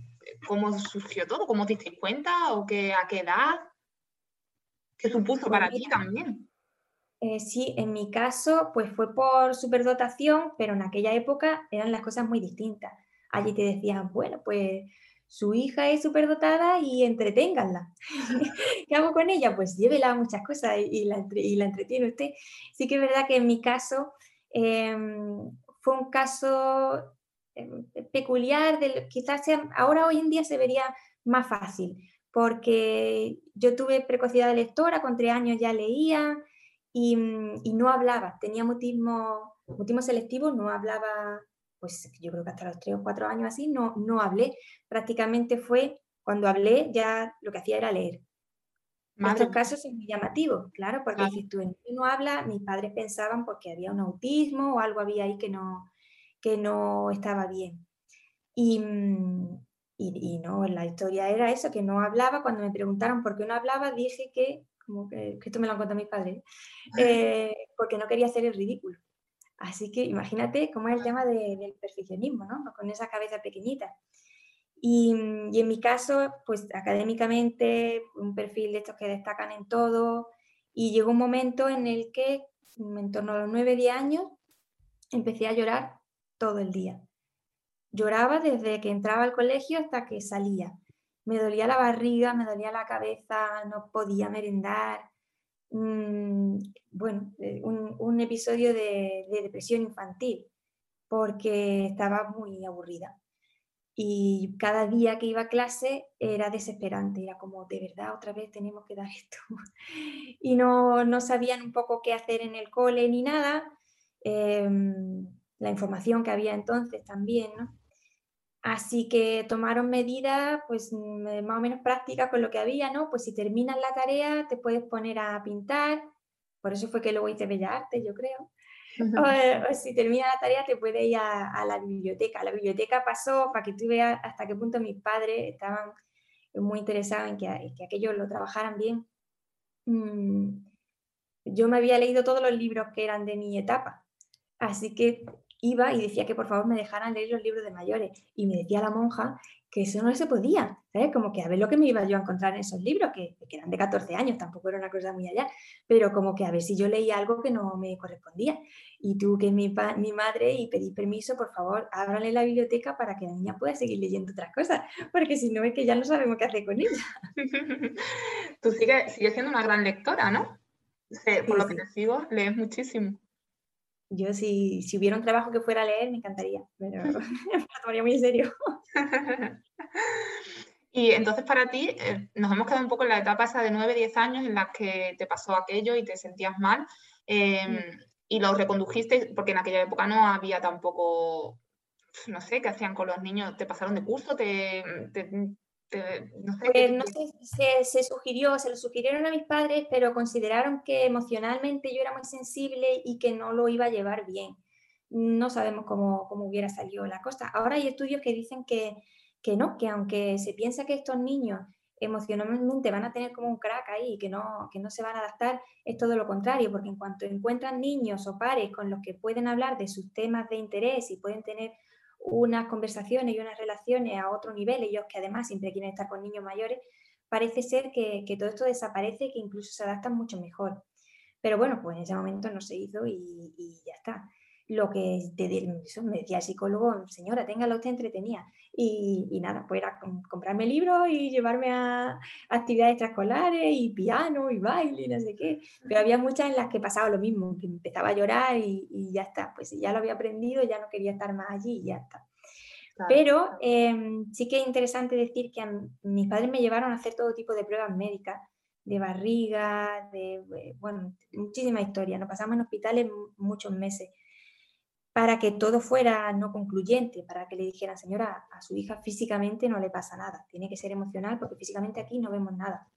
B: cómo surgió todo, cómo te diste cuenta o qué, a qué edad, qué supuso pues para ti también.
C: Eh, sí, en mi caso, pues fue por superdotación, pero en aquella época eran las cosas muy distintas. Allí te decían, bueno, pues su hija es superdotada y entreténganla. *laughs* ¿Qué hago con ella? Pues llévela a muchas cosas y, la, entretiene usted. Sí que es verdad que en mi caso em, fue un caso em, peculiar, quizás ahora hoy en día se vería más fácil, porque yo tuve precocidad de lectora, con tres años ya leía, Mm, y, no hablaba, tenía mutismo, mutismo selectivo, no hablaba, pues yo creo que hasta los tres o cuatro años así, no, no hablé. Prácticamente fue, cuando hablé ya lo que hacía era leer. En estos casos es muy llamativo, claro, porque si tú no habla, mis padres pensaban porque había un autismo o algo había ahí que no, que no estaba bien. Y, mm, y, y, no, la historia era eso, que no hablaba. Cuando me preguntaron por qué no hablaba, dije que como que, esto me lo han contado mis padres, eh, porque no quería hacer el ridículo. Así que imagínate cómo es el tema del perfeccionismo, ¿no? Con esa cabeza pequeñita. Y, y, en mi caso, pues académicamente, un perfil de estos que destacan en todo, y llegó un momento en el que, en torno a los 9-10 años, empecé a llorar todo el día. Lloraba desde que entraba al colegio hasta que salía me dolía la barriga, me dolía la cabeza, no podía merendar. Mm, bueno, eh, un, episodio de, depresión infantil, porque estaba muy aburrida. Y cada día que iba a clase era desesperante, era como, de verdad, otra vez tenemos que dar esto. *laughs* y no, no sabían un poco qué hacer en el cole ni nada. Em, la información que había entonces también, ¿no? Así que tomaron medidas pues mm, más o menos prácticas con lo que había, ¿no? Pues si terminas la tarea te puedes poner a pintar, por eso fue que luego hice Bellas Artes, yo creo. o, si terminas la tarea te puedes ir a, la biblioteca. La biblioteca pasó para que tú veas hasta qué punto mis padres estaban muy interesados en que, que aquellos lo trabajaran bien. Mm, yo me había leído todos los libros que eran de mi etapa, así que iba y decía que por favor me dejaran leer los libros de mayores. Y me decía la monja que eso no se podía, ¿sabes? Como que a ver lo que me iba yo a encontrar en esos libros, que, que, eran de 14 años, tampoco era una cosa muy allá, pero como que a ver si yo leía algo que no me correspondía. Y tú, que es mi, mi madre, y pedí permiso, por favor, ábrale la biblioteca para que la niña pueda seguir leyendo otras cosas, porque si no es que ya no sabemos qué hacer con ella. *laughs*
B: tú sigues, siendo una gran lectora, ¿no? por lo que te sigo, lees muchísimo.
C: Yo si, si, hubiera un trabajo que fuera a leer, me encantaría, pero *laughs* me tomaría muy en serio. *laughs*
B: y entonces para ti, eh, nos hemos quedado un poco en la etapa esa de 9, 10 años en la que te pasó aquello y te sentías mal. Em, mm. Y lo recondujiste porque en aquella época no había tampoco, no sé, qué hacían con los niños, te pasaron de curso, te,
C: no sé, pues, no sé se, sugirió, se lo sugirieron a mis padres, pero consideraron que emocionalmente yo era muy sensible y que no lo iba a llevar bien. No sabemos cómo, cómo hubiera salido la cosa. Ahora hay estudios que dicen que, que no, que aunque se piensa que estos niños emocionalmente van a tener como un crack ahí y que no, que no se van a adaptar, es todo lo contrario, porque en cuanto encuentran niños o pares con los que pueden hablar de sus temas de interés y pueden tener unas conversaciones y unas relaciones a otro nivel, ellos que además siempre quieren estar con niños mayores, parece ser que, todo esto desaparece que incluso se adaptan mucho mejor. Pero bueno, pues en ese momento no se hizo y, ya está. Lo que me decía el psicólogo, señora, téngalo usted entretenida. Y, y, nada, pues era comprarme libros y llevarme a actividades extraescolares y piano y baile y no sé qué. Pero había muchas en las que pasaba lo mismo, que empezaba a llorar y, y ya está. Pues ya lo había aprendido, ya no quería estar más allí y ya está. Pero em, sí que es interesante decir que mis padres me llevaron a hacer todo tipo de pruebas médicas, de barriga, de, eh, bueno, muchísima historia. Nos pasamos en hospitales muchos meses para que todo fuera no concluyente, para que le dijeran, señora, a su hija físicamente no le pasa nada, tiene que ser emocional porque físicamente aquí no vemos nada.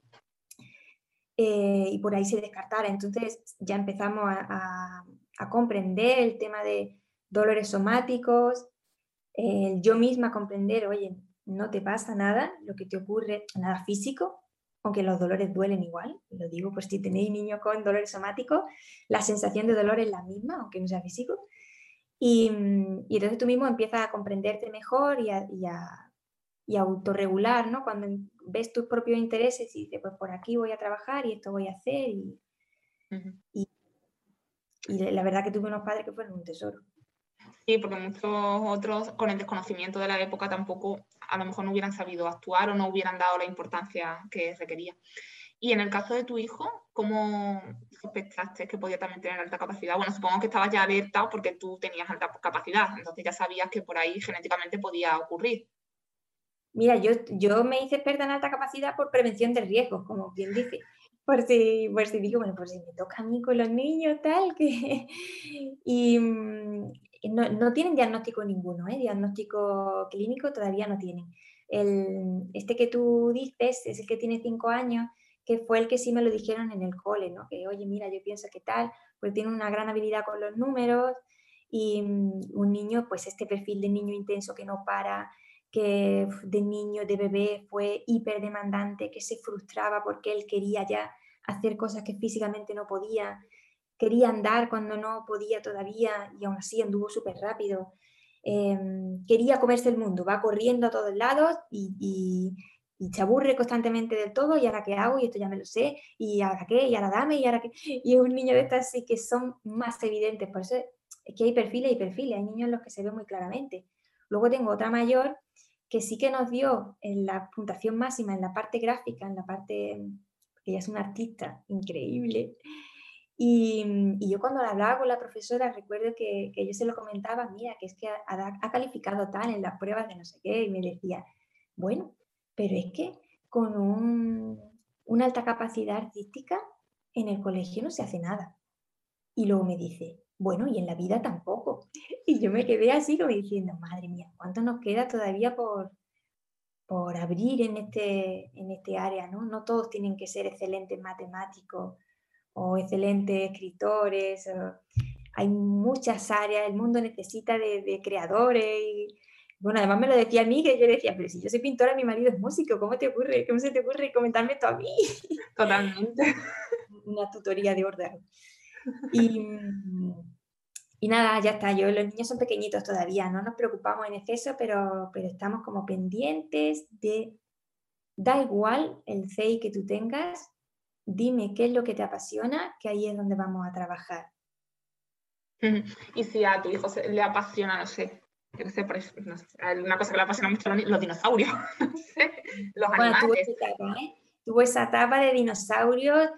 C: Eh, y por ahí se descartara. Entonces ya empezamos a, comprender el tema de dolores somáticos, yo misma comprender, oye, no te pasa nada, lo que te ocurre, nada físico, aunque los dolores duelen igual, lo digo, pues si tenéis niños con dolores somáticos, la sensación de dolor es la misma, aunque no sea físico. Y, y entonces tú mismo empiezas a comprenderte mejor y a, y a, y autorregular, ¿no? Cuando ves tus propios intereses y dices, pues por aquí voy a trabajar y esto voy a hacer. Y, y, y la verdad que tuve unos padres que fueron un tesoro.
B: Sí, porque muchos otros con el desconocimiento de la época tampoco a lo mejor no hubieran sabido actuar o no hubieran dado la importancia que requería. Y en el caso de tu hijo, ¿cómo sospechaste que podía también tener alta capacidad? Bueno, supongo que estabas ya alerta porque tú tenías alta capacidad, entonces ya sabías que por ahí genéticamente podía ocurrir.
C: Mira, yo, yo me hice experta en alta capacidad por prevención de riesgos, como bien dice. Por si, por si digo, bueno, pues si me toca a mí con los niños, tal, que... *laughs* Y mm, no, no tienen diagnóstico ninguno, ¿eh? diagnóstico clínico todavía no tienen. El, este que tú dices es el que tiene cinco años que fue el que sí me lo dijeron en el cole, ¿no? Que, oye, mira, yo pienso que tal, pues tiene una gran habilidad con los números y mm, un niño, pues este perfil de niño intenso que no para, que de niño, de bebé fue hiper demandante, que se frustraba porque él quería ya hacer cosas que físicamente no podía, quería andar cuando no podía todavía y aún así anduvo súper rápido. Em, quería comerse el mundo, va corriendo a todos lados y, y se aburre constantemente del todo y ahora qué hago y esto ya me lo sé y ahora qué y ahora dame y ahora qué *laughs* y es un niño de estas sí que son más evidentes por eso es que hay perfiles y perfiles hay niños en los que se ve muy claramente. Luego tengo otra mayor que sí que nos dio en la puntuación máxima en la parte gráfica en la parte ella es una artista increíble y, y, yo cuando la hablaba con la profesora recuerdo que, que yo se lo comentaba, mira, que es que ha, ha calificado tal en las pruebas de no sé qué, y me decía, bueno, pero es que con una alta capacidad artística en el colegio no se hace nada. Y luego me dice, bueno, y en la vida tampoco. *laughs* Y yo me quedé así como diciendo, madre mía, ¿cuánto nos queda todavía por, por abrir en este, en este área? ¿no? no todos tienen que ser excelentes matemáticos o excelentes escritores. hay muchas áreas, el mundo necesita de, de creadores y, bueno, además me lo decía a mí, que yo decía, pero si yo soy pintora, mi marido es músico, ¿cómo te ocurre? ¿Cómo se te ocurre comentarme esto a mí? *laughs*
B: Totalmente.
C: Una tutoría de orden. Y, y nada, ya está. Yo, los niños son pequeñitos todavía, no nos preocupamos en exceso, pero, pero estamos como pendientes de, da igual el CEI que tú tengas, dime qué es lo que te apasiona, que ahí es donde vamos a trabajar. *laughs*
B: Y si a tu hijo le apasiona, no sé, una cosa que le apasiona mucho los, dinosaurios, *laughs* los animales.
C: ¿eh? tuvo esa etapa de dinosaurios,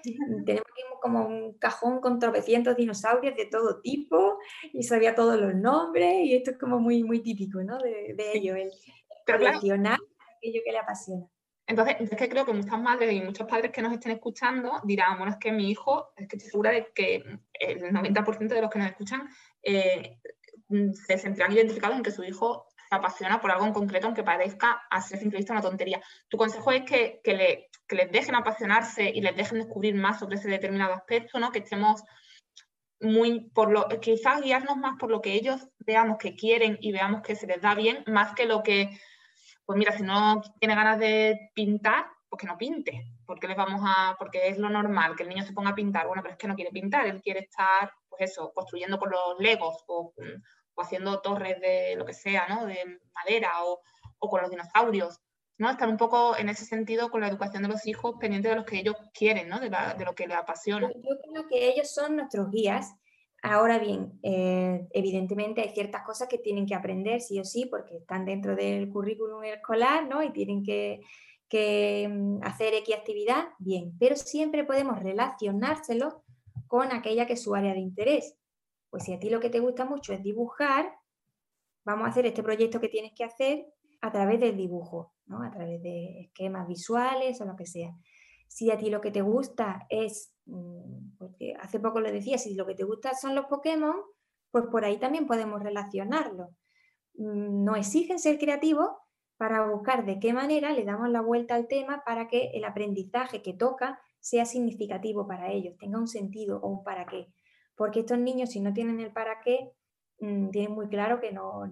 C: tenemos como un cajón con tropecientos dinosaurios de todo tipo y sabía todos los nombres y esto es como muy, muy típico ¿no? de, de ello, el coleccionar aquello que le apasiona.
B: Entonces, es que creo que muchas madres y muchos padres que nos estén escuchando dirán, bueno, es que mi hijo, es que estoy segura de que el 90% de los que nos escuchan eh, se sentirán identificados en que su hijo apasiona por algo en concreto, aunque parezca a ser simplemente una tontería. Tu consejo es que, le, les dejen apasionarse y les dejen descubrir más sobre ese determinado aspecto, ¿no? que estemos muy por lo, quizás guiarnos más por lo que ellos veamos que quieren y veamos que se les da bien, más que lo que, pues mira, si no tiene ganas de pintar, pues que no pinte, porque les vamos a, porque es lo normal que el niño se ponga a pintar, bueno, pero es que no quiere pintar, él quiere estar, pues eso, construyendo con los legos o, o haciendo torres de lo que sea, ¿no? De madera o, con los dinosaurios. ¿no? Estar un poco en ese sentido con la educación de los hijos pendiente de lo que ellos quieren, ¿no? de, lo que les apasiona.
C: Yo creo que ellos son nuestros guías. Ahora bien, eh, evidentemente hay ciertas cosas que tienen que aprender sí o sí porque están dentro del currículum escolar ¿no? y tienen que, que mm, hacer X actividad, bien, pero siempre podemos relacionárselo con aquella que es su área de interés. Pues si a ti lo que te gusta mucho es dibujar, vamos a hacer este proyecto que tienes que hacer a través del dibujo, ¿no? a través de esquemas visuales o lo que sea. Si a ti lo que te gusta es, mm, porque hace poco lo decía, si lo que te gusta son los Pokémon, pues por ahí también podemos relacionarlo. Mm, no exigen ser creativos para buscar de qué manera le damos la vuelta al tema para que el aprendizaje que toca sea significativo para ellos, tenga un sentido o un para qué porque estos niños si no tienen el para qué, mm, tienen muy claro que no,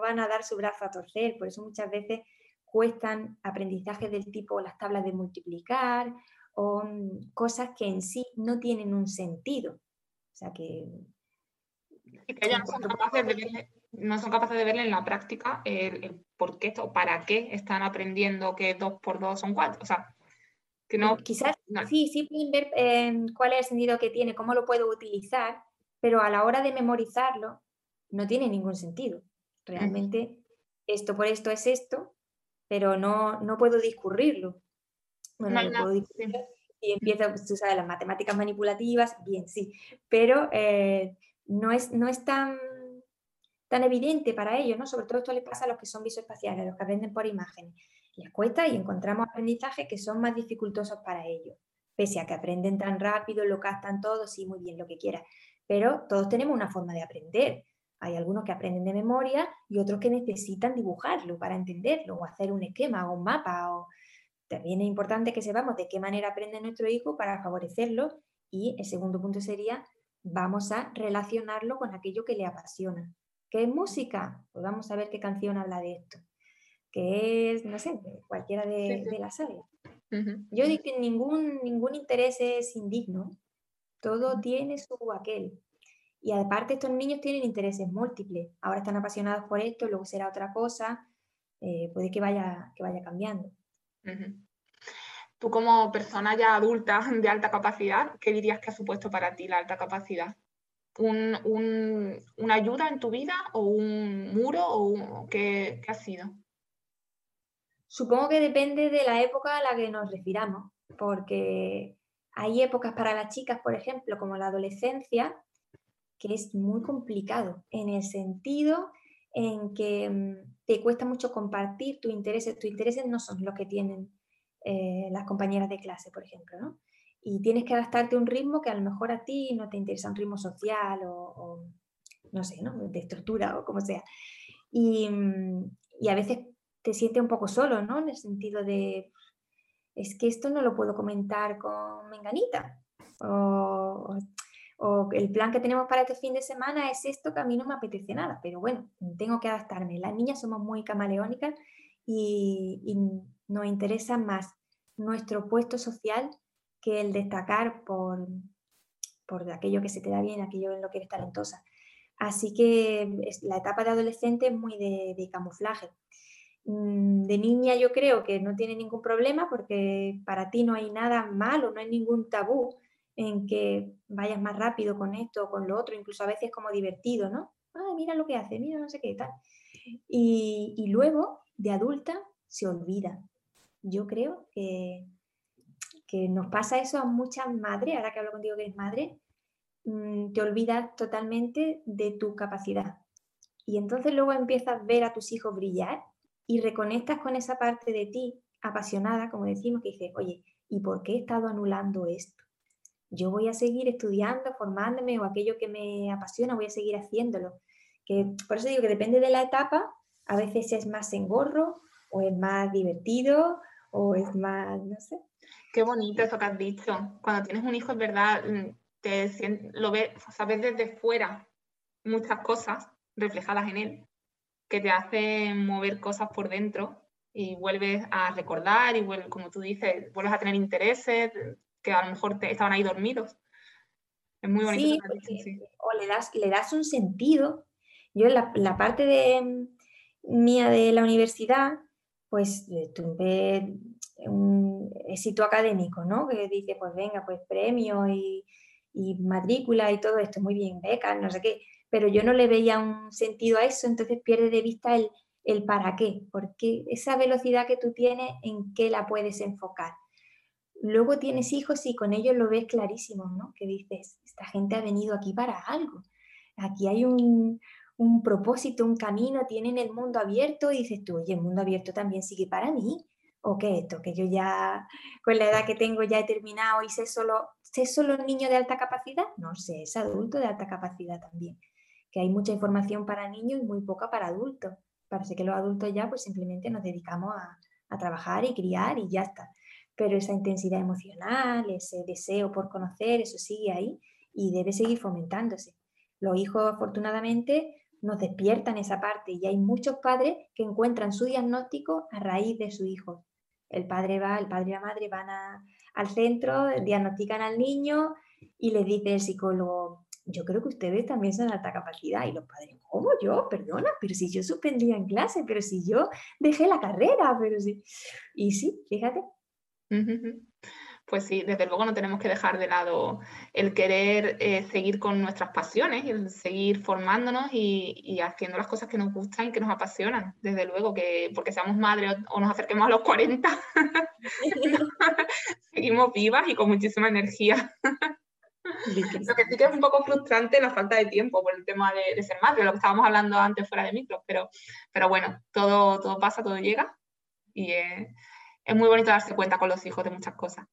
C: van a dar su brazo a torcer, por eso muchas veces cuestan aprendizajes del tipo las tablas de multiplicar o mm, cosas que en sí no tienen un sentido. O sea que...
B: no son capaces de verle, no son capaces de verle en la práctica el, por qué o para qué están aprendiendo que dos por dos son cuatro. O sea,
C: Quizás sí, sí pueden ver em, cuál es el sentido que tiene, cómo lo puedo utilizar, pero a la hora de memorizarlo no tiene ningún sentido. Realmente esto por esto es esto, pero no, no puedo discurrirlo. Bueno, no, puedo discurrir y empiezo, pues, tú sabes, las matemáticas manipulativas, bien, sí, pero eh, no, es, no es tan, tan evidente para ellos, ¿no? Sobre todo esto le pasa a los que son visoespaciales, a los que aprenden por imágenes les cuesta y encontramos aprendizajes que son más dificultosos para ellos, pese a que aprenden tan rápido, lo captan todo, sí, muy bien, lo que quieras, pero todos tenemos una forma de aprender. Hay algunos que aprenden de memoria y otros que necesitan dibujarlo para entenderlo o hacer un esquema o un mapa. O... También es importante que sepamos de qué manera aprende nuestro hijo para favorecerlo y el segundo punto sería, vamos a relacionarlo con aquello que le apasiona. ¿Qué es música? Pues vamos a ver qué canción habla de esto que es, no sé, cualquiera de, las áreas. Yo digo que ningún, ningún interés es indigno, todo tiene su aquel. Y aparte estos niños tienen intereses múltiples, ahora están apasionados por esto, luego será otra cosa, eh, puede que vaya, que vaya cambiando.
B: Tú como persona ya adulta de alta capacidad, ¿qué dirías que ha supuesto para ti la alta capacidad? ¿Un, una ayuda en tu vida o un muro o qué, qué ha sido?
C: Supongo que depende de la época a la que nos refiramos, porque hay épocas para las chicas, por ejemplo, como la adolescencia, que es muy complicado en el sentido en que mm, te cuesta mucho compartir tus intereses. Tus intereses no son los que tienen eh, las compañeras de clase, por ejemplo, ¿no? Y tienes que adaptarte a un ritmo que a lo mejor a ti no te interesa, un ritmo social o, no sé, ¿no? De estructura o como sea. Y, mm, y a veces te sientes un poco solo, ¿no? En el sentido de, es que esto no lo puedo comentar con Menganita. O, el plan que tenemos para este fin de semana es esto que a mí no me apetece nada, pero bueno, tengo que adaptarme. Las niñas somos muy camaleónicas y, nos interesa más nuestro puesto social que el destacar por, por aquello que se te da bien, aquello en lo que eres talentosa. Así que la etapa de adolescente es muy de, camuflaje. Mm, de niña yo creo que no tiene ningún problema porque para ti no hay nada malo, no hay ningún tabú en que vayas más rápido con esto o con lo otro, incluso a veces como divertido, ¿no? Ay, mira lo que hace, mira no sé qué tal. Y, y luego, de adulta, se olvida. Yo creo que, que nos pasa eso a muchas madres, ahora que hablo contigo que eres madre, mm, te olvidas totalmente de tu capacidad. Y entonces luego empiezas a ver a tus hijos brillar y reconectas con esa parte de ti apasionada, como decimos, que dices, oye, ¿y por qué he estado anulando esto? Yo voy a seguir estudiando, formándome o aquello que me apasiona, voy a seguir haciéndolo. Que, por eso digo que depende de la etapa, a veces es más engorro o es más divertido o es más, no sé.
B: Qué bonito eso que has dicho. Cuando tienes un hijo, es verdad, mm, te lo ves, sabes desde fuera muchas cosas reflejadas en él que te hacen mover cosas por dentro y vuelves a recordar y vuelves, como tú dices, vuelves a tener intereses que a lo mejor te, estaban ahí dormidos. Es muy bonito.
C: Sí, O le das, le das un sentido. Yo en la, la parte de, mm, mía de la universidad, pues eh, tuve un éxito académico, ¿no? Que dice, pues venga, pues premio y, y matrícula y todo esto, muy bien, becas, no sé qué, pero yo no le veía un sentido a eso, entonces pierde de vista el, el para qué, porque esa velocidad que tú tienes, ¿en qué la puedes enfocar? Luego tienes hijos y con ellos lo ves clarísimo, ¿no? Que dices, esta gente ha venido aquí para algo. Aquí hay un, un propósito, un camino, tienen el mundo abierto y dices tú, oye, el mundo abierto también sigue para mí. ¿O qué esto? Que yo ya, con la edad que tengo, ya he terminado y sé solo, sé solo niño de alta capacidad. No sé, es adulto de alta capacidad también. Que hay mucha información para niños y muy poca para adultos. Parece que los adultos ya pues simplemente nos dedicamos a, a trabajar y criar y ya está. Pero esa intensidad emocional, ese deseo por conocer, eso sigue ahí y debe seguir fomentándose. Los hijos, afortunadamente, nos despiertan esa parte y hay muchos padres que encuentran su diagnóstico a raíz de su hijo. El padre va, el padre y la madre van al centro, diagnostican al niño y les dice el psicólogo, yo creo que ustedes también son de alta capacidad. Y los padres, ¿cómo yo? Perdona, pero si yo suspendía en clase, pero si yo dejé la carrera, pero si... Y sí, fíjate.
B: Pues sí, desde luego no tenemos que dejar de lado el querer eh, seguir con nuestras pasiones, el seguir formándonos y, haciendo las cosas que nos gustan y que nos apasionan. Desde luego que porque seamos madres o, nos acerquemos a los 40, *laughs* *laughs* seguimos vivas y con muchísima energía. Lo que sí que es un poco frustrante la falta de tiempo por el tema de, ser madre, lo que estábamos hablando antes fuera de micro, pero, pero bueno, todo, todo pasa, todo llega y es muy bonito darse cuenta con los hijos de muchas cosas.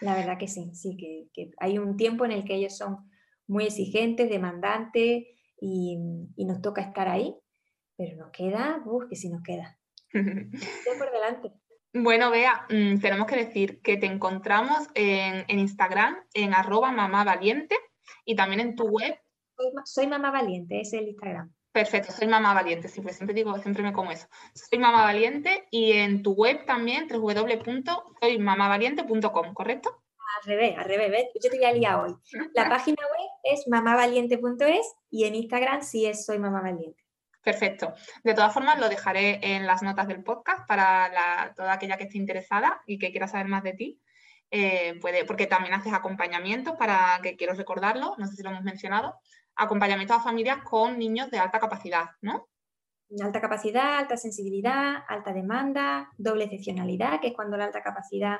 C: La verdad que sí, sí, que, hay un tiempo en el que ellos son muy exigentes, demandantes y, nos toca estar ahí, pero nos queda, uff, que sí nos queda. *laughs* por delante.
B: Bueno, Bea, mm, tenemos que decir que te encontramos en, Instagram, en arroba mamá valiente y también en tu web.
C: Soy, soy mamá valiente, es el Instagram.
B: Perfecto, soy mamá valiente, siempre, siempre digo, siempre me como eso. Soy mamá valiente y en tu web también, www.soymamavaliente.com, ¿correcto?
C: Al revés, al revés, yo te voy a liar hoy. La *laughs* página web es mamavaliente.es y en Instagram sí es Soy Mamá Valiente.
B: Perfecto. De todas formas, lo dejaré en las notas del podcast para toda aquella que esté interesada y que quiera saber más de ti. Eh, puede, porque también haces acompañamientos para que quiero recordarlo, no sé si lo hemos mencionado, acompañamiento a familias con niños de alta capacidad, ¿no?
C: Alta capacidad, alta sensibilidad, alta demanda, doble excepcionalidad, que es cuando la alta capacidad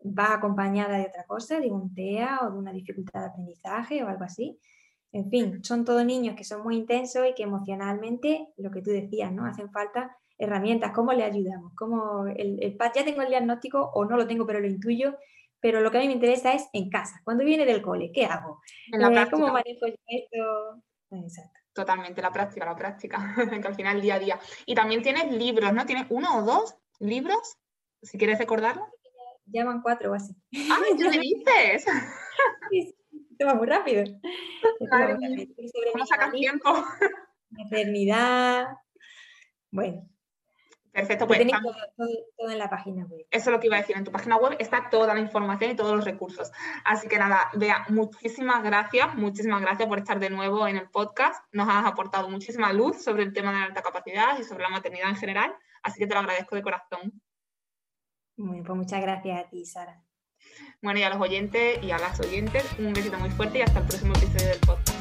C: va acompañada de otra cosa, de un TEA o de una dificultad de aprendizaje o algo así. En fin, son todos niños que son muy intensos y que emocionalmente, lo que tú decías, ¿no? Hacen falta herramientas, ¿cómo le ayudamos? ¿Cómo el, el ya tengo el diagnóstico o no lo tengo pero lo intuyo pero lo que a mí me interesa es en casa. Cuando viene del cole, ¿qué hago?
B: En la eh, ¿Cómo manejo esto? Exacto. Totalmente, la práctica, la práctica, *laughs* que al final día a día. Y también tienes libros, ¿no? ¿Tienes uno o dos libros? Si quieres recordarlo.
C: Llaman cuatro o así.
B: ¡Ay, qué me *laughs* dices!
C: sí, *laughs* sí, va muy rápido.
B: ¿Cómo sacas tiempo? *laughs*
C: Maternidad. Bueno.
B: Perfecto, pues
C: todo, en la página web.
B: Eso es lo que iba a decir, en tu página web está toda la información y todos los recursos. Así que nada, Bea, muchísimas gracias, muchísimas gracias por estar de nuevo en el podcast. Nos has aportado muchísima luz sobre el tema de la alta capacidad y sobre la maternidad en general, así que te lo agradezco de corazón.
C: Muy pues muchas gracias a ti, Sara.
B: Bueno, y a los oyentes y a las oyentes, un besito muy fuerte y hasta el próximo episodio del podcast.